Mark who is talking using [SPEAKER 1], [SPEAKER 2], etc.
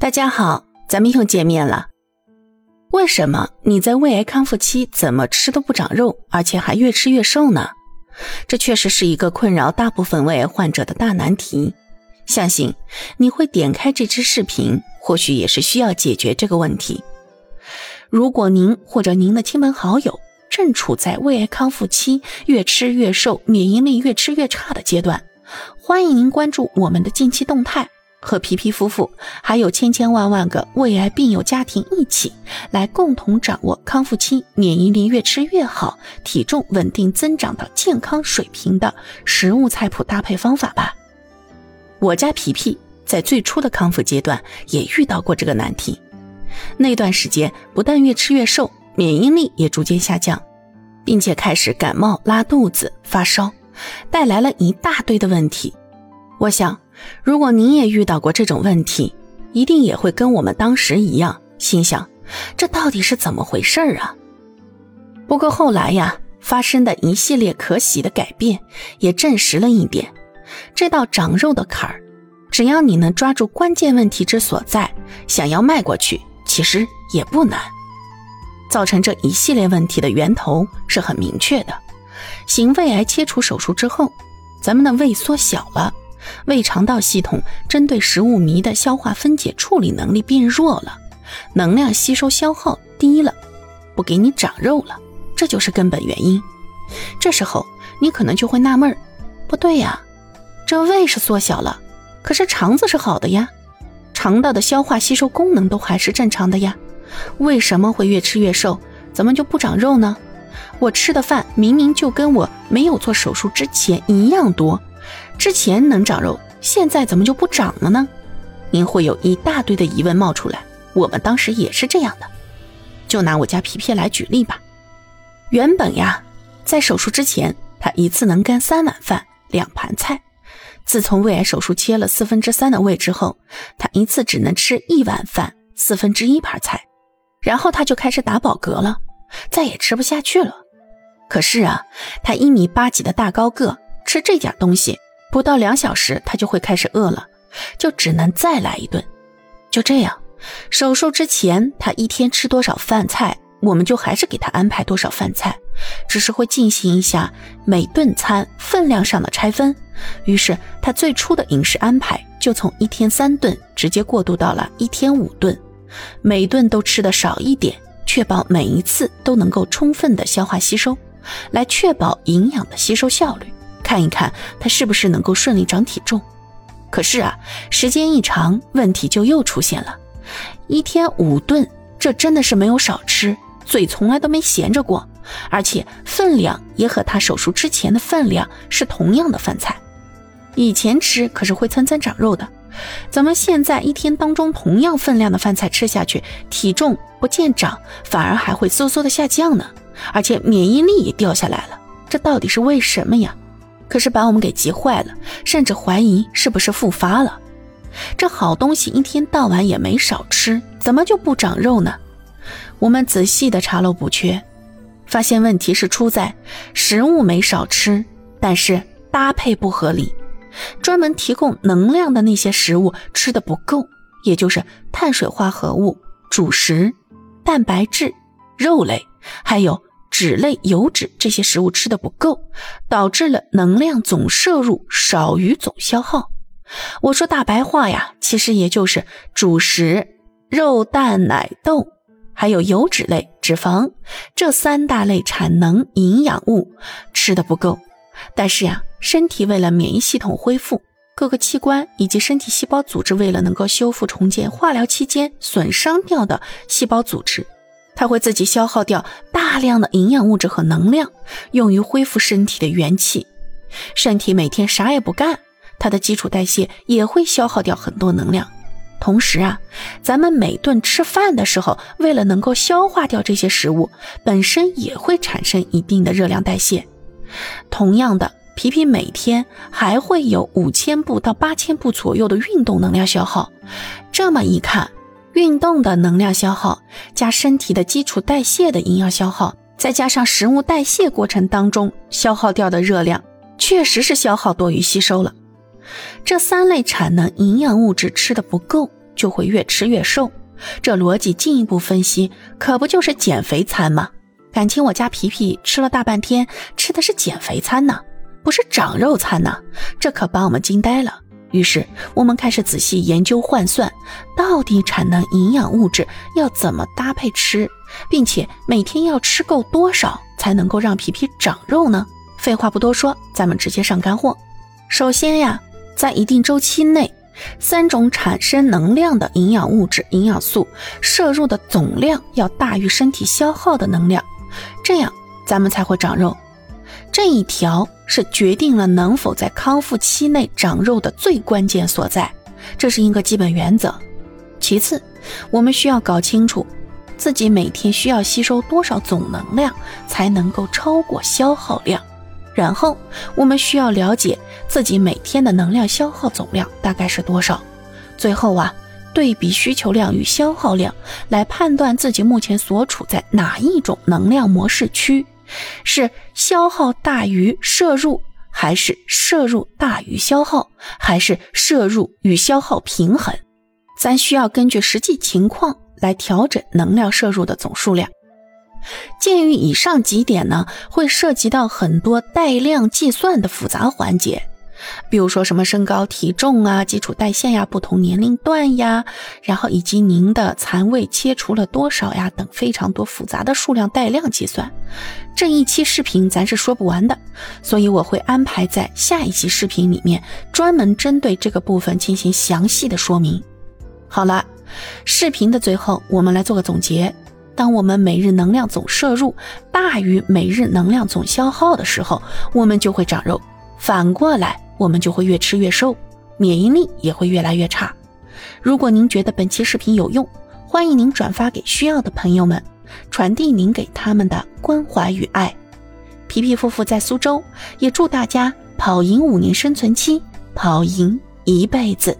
[SPEAKER 1] 大家好，咱们又见面了。为什么你在胃癌康复期怎么吃都不长肉，而且还越吃越瘦呢？这确实是一个困扰大部分胃癌患者的大难题。相信你会点开这支视频，或许也是需要解决这个问题。如果您或者您的亲朋好友正处在胃癌康复期，越吃越瘦，免疫力越吃越差的阶段，欢迎您关注我们的近期动态。和皮皮夫妇还有千千万万个胃癌病友家庭一起来共同掌握康复期免疫力越吃越好、体重稳定增长到健康水平的食物菜谱搭配方法吧。我家皮皮在最初的康复阶段也遇到过这个难题，那段时间不但越吃越瘦，免疫力也逐渐下降，并且开始感冒、拉肚子、发烧，带来了一大堆的问题。我想。如果您也遇到过这种问题，一定也会跟我们当时一样，心想这到底是怎么回事啊？不过后来呀，发生的一系列可喜的改变，也证实了一点：这道长肉的坎儿，只要你能抓住关键问题之所在，想要迈过去，其实也不难。造成这一系列问题的源头是很明确的：行胃癌切除手术之后，咱们的胃缩小了。胃肠道系统针对食物糜的消化分解处理能力变弱了，能量吸收消耗低了，不给你长肉了，这就是根本原因。这时候你可能就会纳闷儿，不对呀，这胃是缩小了，可是肠子是好的呀，肠道的消化吸收功能都还是正常的呀，为什么会越吃越瘦？怎么就不长肉呢？我吃的饭明明就跟我没有做手术之前一样多。之前能长肉，现在怎么就不长了呢？您会有一大堆的疑问冒出来。我们当时也是这样的。就拿我家皮皮来举例吧。原本呀，在手术之前，他一次能干三碗饭、两盘菜。自从胃癌手术切了四分之三的胃之后，他一次只能吃一碗饭、四分之一盘菜。然后他就开始打饱嗝了，再也吃不下去了。可是啊，他一米八几的大高个。吃这点东西，不到两小时他就会开始饿了，就只能再来一顿。就这样，手术之前他一天吃多少饭菜，我们就还是给他安排多少饭菜，只是会进行一下每顿餐分量上的拆分。于是他最初的饮食安排就从一天三顿直接过渡到了一天五顿，每顿都吃的少一点，确保每一次都能够充分的消化吸收，来确保营养的吸收效率。看一看他是不是能够顺利长体重，可是啊，时间一长，问题就又出现了。一天五顿，这真的是没有少吃，嘴从来都没闲着过，而且分量也和他手术之前的分量是同样的饭菜。以前吃可是会蹭蹭长肉的，怎么现在一天当中同样分量的饭菜吃下去，体重不见长，反而还会嗖嗖的下降呢？而且免疫力也掉下来了，这到底是为什么呀？可是把我们给急坏了，甚至怀疑是不是复发了。这好东西一天到晚也没少吃，怎么就不长肉呢？我们仔细的查漏补缺，发现问题是出在食物没少吃，但是搭配不合理。专门提供能量的那些食物吃的不够，也就是碳水化合物、主食、蛋白质、肉类，还有。脂类、油脂这些食物吃的不够，导致了能量总摄入少于总消耗。我说大白话呀，其实也就是主食、肉、蛋、奶、豆，还有油脂类、脂肪这三大类产能营养物吃的不够。但是呀，身体为了免疫系统恢复，各个器官以及身体细胞组织为了能够修复重建化疗期间损伤掉的细胞组织。它会自己消耗掉大量的营养物质和能量，用于恢复身体的元气。身体每天啥也不干，它的基础代谢也会消耗掉很多能量。同时啊，咱们每顿吃饭的时候，为了能够消化掉这些食物，本身也会产生一定的热量代谢。同样的，皮皮每天还会有五千步到八千步左右的运动能量消耗。这么一看。运动的能量消耗，加身体的基础代谢的营养消耗，再加上食物代谢过程当中消耗掉的热量，确实是消耗多于吸收了。这三类产能营养物质吃的不够，就会越吃越瘦。这逻辑进一步分析，可不就是减肥餐吗？感情我家皮皮吃了大半天，吃的是减肥餐呢，不是长肉餐呢，这可把我们惊呆了。于是我们开始仔细研究换算，到底产能、营养物质要怎么搭配吃，并且每天要吃够多少才能够让皮皮长肉呢？废话不多说，咱们直接上干货。首先呀，在一定周期内，三种产生能量的营养物质、营养素摄入的总量要大于身体消耗的能量，这样咱们才会长肉。这一条是决定了能否在康复期内长肉的最关键所在，这是一个基本原则。其次，我们需要搞清楚自己每天需要吸收多少总能量才能够超过消耗量，然后我们需要了解自己每天的能量消耗总量大概是多少。最后啊，对比需求量与消耗量来判断自己目前所处在哪一种能量模式区。是消耗大于摄入，还是摄入大于消耗，还是摄入与消耗平衡？咱需要根据实际情况来调整能量摄入的总数量。鉴于以上几点呢，会涉及到很多带量计算的复杂环节。比如说什么身高、体重啊、基础代谢呀、不同年龄段呀，然后以及您的残胃切除了多少呀等非常多复杂的数量带量计算，这一期视频咱是说不完的，所以我会安排在下一期视频里面专门针对这个部分进行详细的说明。好了，视频的最后我们来做个总结：当我们每日能量总摄入大于每日能量总消耗的时候，我们就会长肉；反过来。我们就会越吃越瘦，免疫力也会越来越差。如果您觉得本期视频有用，欢迎您转发给需要的朋友们，传递您给他们的关怀与爱。皮皮夫妇在苏州，也祝大家跑赢五年生存期，跑赢一辈子。